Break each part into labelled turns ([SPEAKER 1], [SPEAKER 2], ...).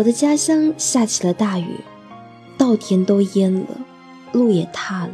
[SPEAKER 1] 我的家乡下起了大雨，稻田都淹了，路也塌了，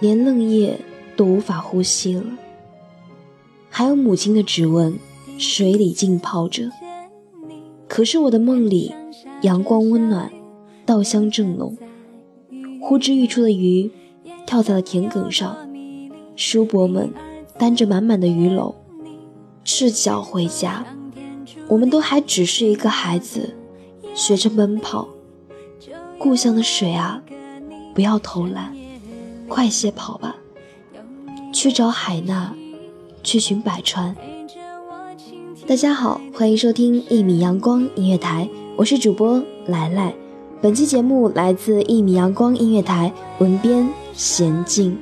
[SPEAKER 1] 连嫩叶都无法呼吸了。还有母亲的指纹，水里浸泡着。可是我的梦里，阳光温暖，稻香正浓。呼之欲出的鱼，跳在了田埂上，叔伯们担着满满的鱼篓，赤脚回家。我们都还只是一个孩子。学着奔跑，故乡的水啊，不要偷懒，快些跑吧，去找海娜，去寻百川。大家好，欢迎收听一米阳光音乐台，我是主播来来。本期节目来自一米阳光音乐台，文编娴静。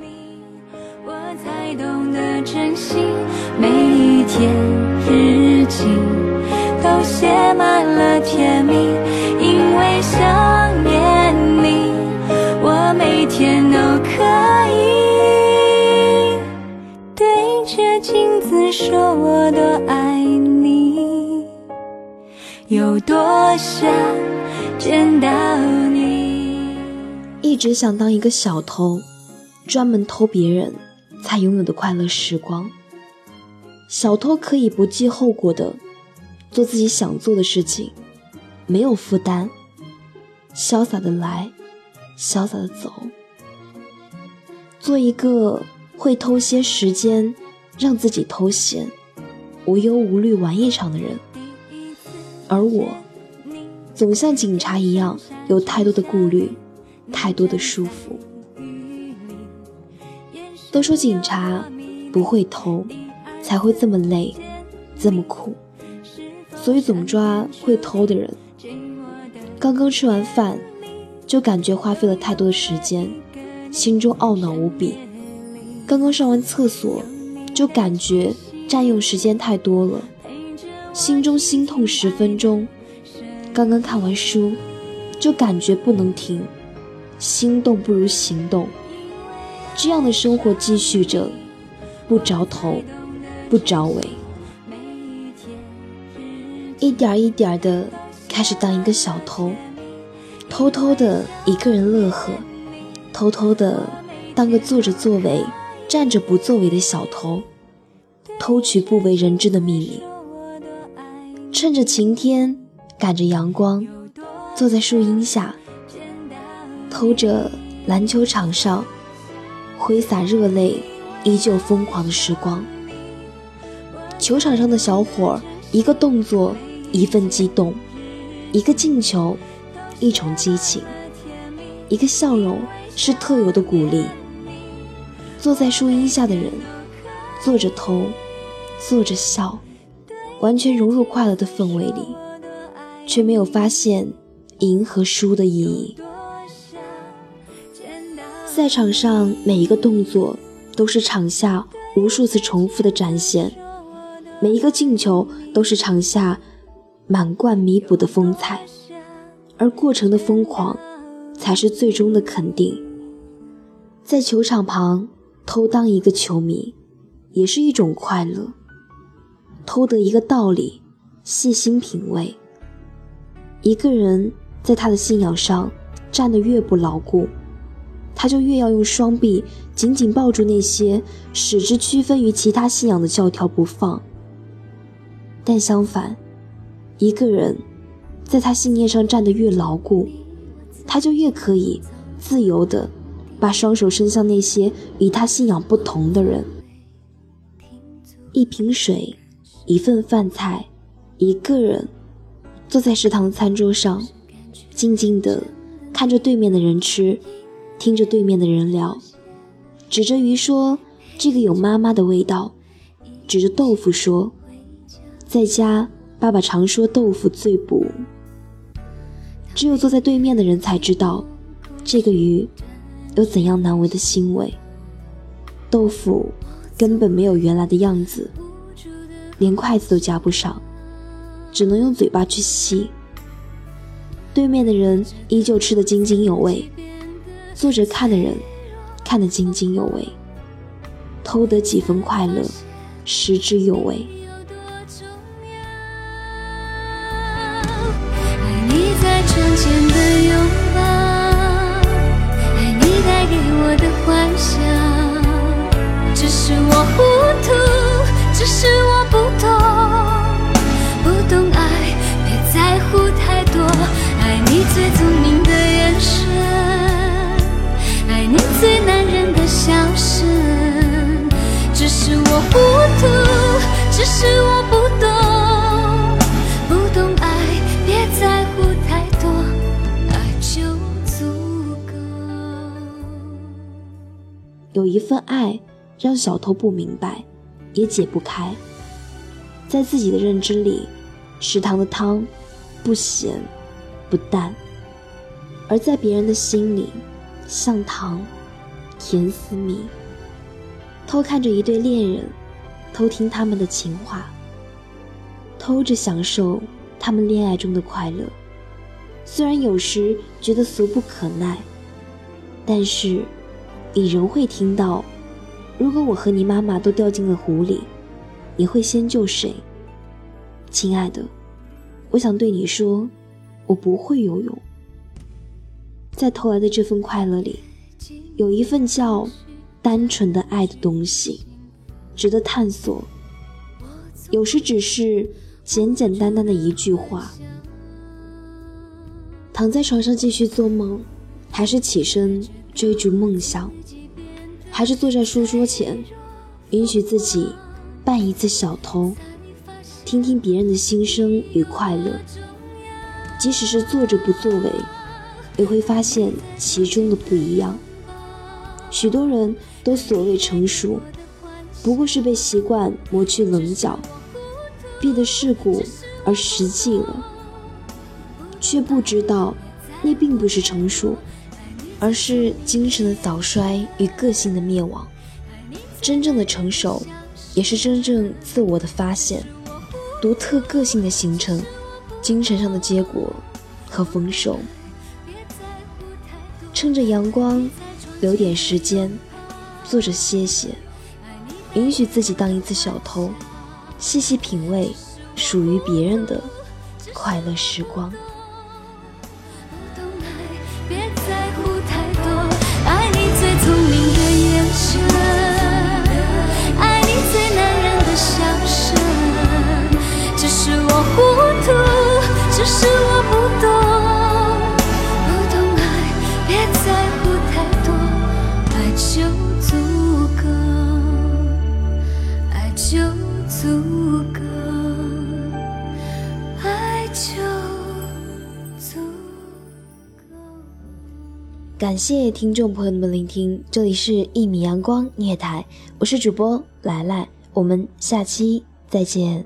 [SPEAKER 2] 每一天日记。都写满了甜蜜，因为想念你，我每天都可以对着镜子说我多爱你，有多想见到你。
[SPEAKER 1] 一直想当一个小偷，专门偷别人才拥有的快乐时光。小偷可以不计后果的。做自己想做的事情，没有负担，潇洒的来，潇洒的走。做一个会偷些时间，让自己偷闲，无忧无虑玩一场的人。而我，总像警察一样，有太多的顾虑，太多的束缚。都说警察不会偷，才会这么累，这么苦。所以总抓会偷的人。刚刚吃完饭，就感觉花费了太多的时间，心中懊恼无比。刚刚上完厕所，就感觉占用时间太多了，心中心痛十分钟。刚刚看完书，就感觉不能停，心动不如行动。这样的生活继续着，不着头，不着尾。一点一点的开始当一个小偷，偷偷的一个人乐呵，偷偷的当个坐着作为、站着不作为的小偷，偷取不为人知的秘密。趁着晴天，赶着阳光，坐在树荫下，偷着篮球场上挥洒热泪依旧疯狂的时光。球场上的小伙儿，一个动作。一份激动，一个进球，一重激情，一个笑容是特有的鼓励。坐在树荫下的人，坐着偷，坐着笑，完全融入快乐的氛围里，却没有发现赢和输的意义。赛场上每一个动作都是场下无数次重复的展现，每一个进球都是场下。满贯弥补的风采，而过程的疯狂，才是最终的肯定。在球场旁偷当一个球迷，也是一种快乐。偷得一个道理，细心品味。一个人在他的信仰上站得越不牢固，他就越要用双臂紧紧抱住那些使之区分于其他信仰的教条不放。但相反，一个人在他信念上站得越牢固，他就越可以自由地把双手伸向那些与他信仰不同的人。一瓶水，一份饭菜，一个人坐在食堂餐桌上，静静地看着对面的人吃，听着对面的人聊，指着鱼说：“这个有妈妈的味道。”指着豆腐说。在家，爸爸常说豆腐最补。只有坐在对面的人才知道，这个鱼有怎样难闻的腥味。豆腐根本没有原来的样子，连筷子都夹不上，只能用嘴巴去吸。对面的人依旧吃得津津有味，坐着看的人看得津津有味，偷得几分快乐，食之有味。
[SPEAKER 2] 是我不懂不懂爱别在乎太多就足够。
[SPEAKER 1] 有一份爱，让小偷不明白，也解不开。在自己的认知里，食堂的汤不咸不淡；而在别人的心里，像糖，甜似蜜。偷看着一对恋人，偷听他们的情话，偷着享受他们恋爱中的快乐。虽然有时觉得俗不可耐，但是。你仍会听到，如果我和你妈妈都掉进了湖里，你会先救谁？亲爱的，我想对你说，我不会游泳。在偷来的这份快乐里，有一份叫单纯的爱的东西，值得探索。有时只是简简单单的一句话。躺在床上继续做梦，还是起身追逐梦想？还是坐在书桌前，允许自己扮一次小偷，听听别人的心声与快乐。即使是坐着不作为，也会发现其中的不一样。许多人都所谓成熟，不过是被习惯磨去棱角，变得世故而实际了，却不知道那并不是成熟。而是精神的早衰与个性的灭亡。真正的成熟，也是真正自我的发现，独特个性的形成，精神上的结果和丰收。趁着阳光，留点时间，坐着歇歇，允许自己当一次小偷，细细品味属于别人的快乐时光。感谢听众朋友们聆听，这里是《一米阳光音乐台》，我是主播来来，我们下期再见。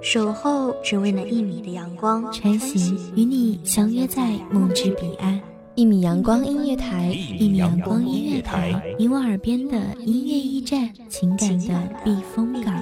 [SPEAKER 3] 守候只为那一米的阳光，
[SPEAKER 4] 晨曦与你相约在梦之彼岸。一米阳光音乐台，一米阳光音乐台，你我耳边的音乐驿站，情感的避风港。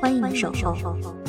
[SPEAKER 3] 欢迎守候。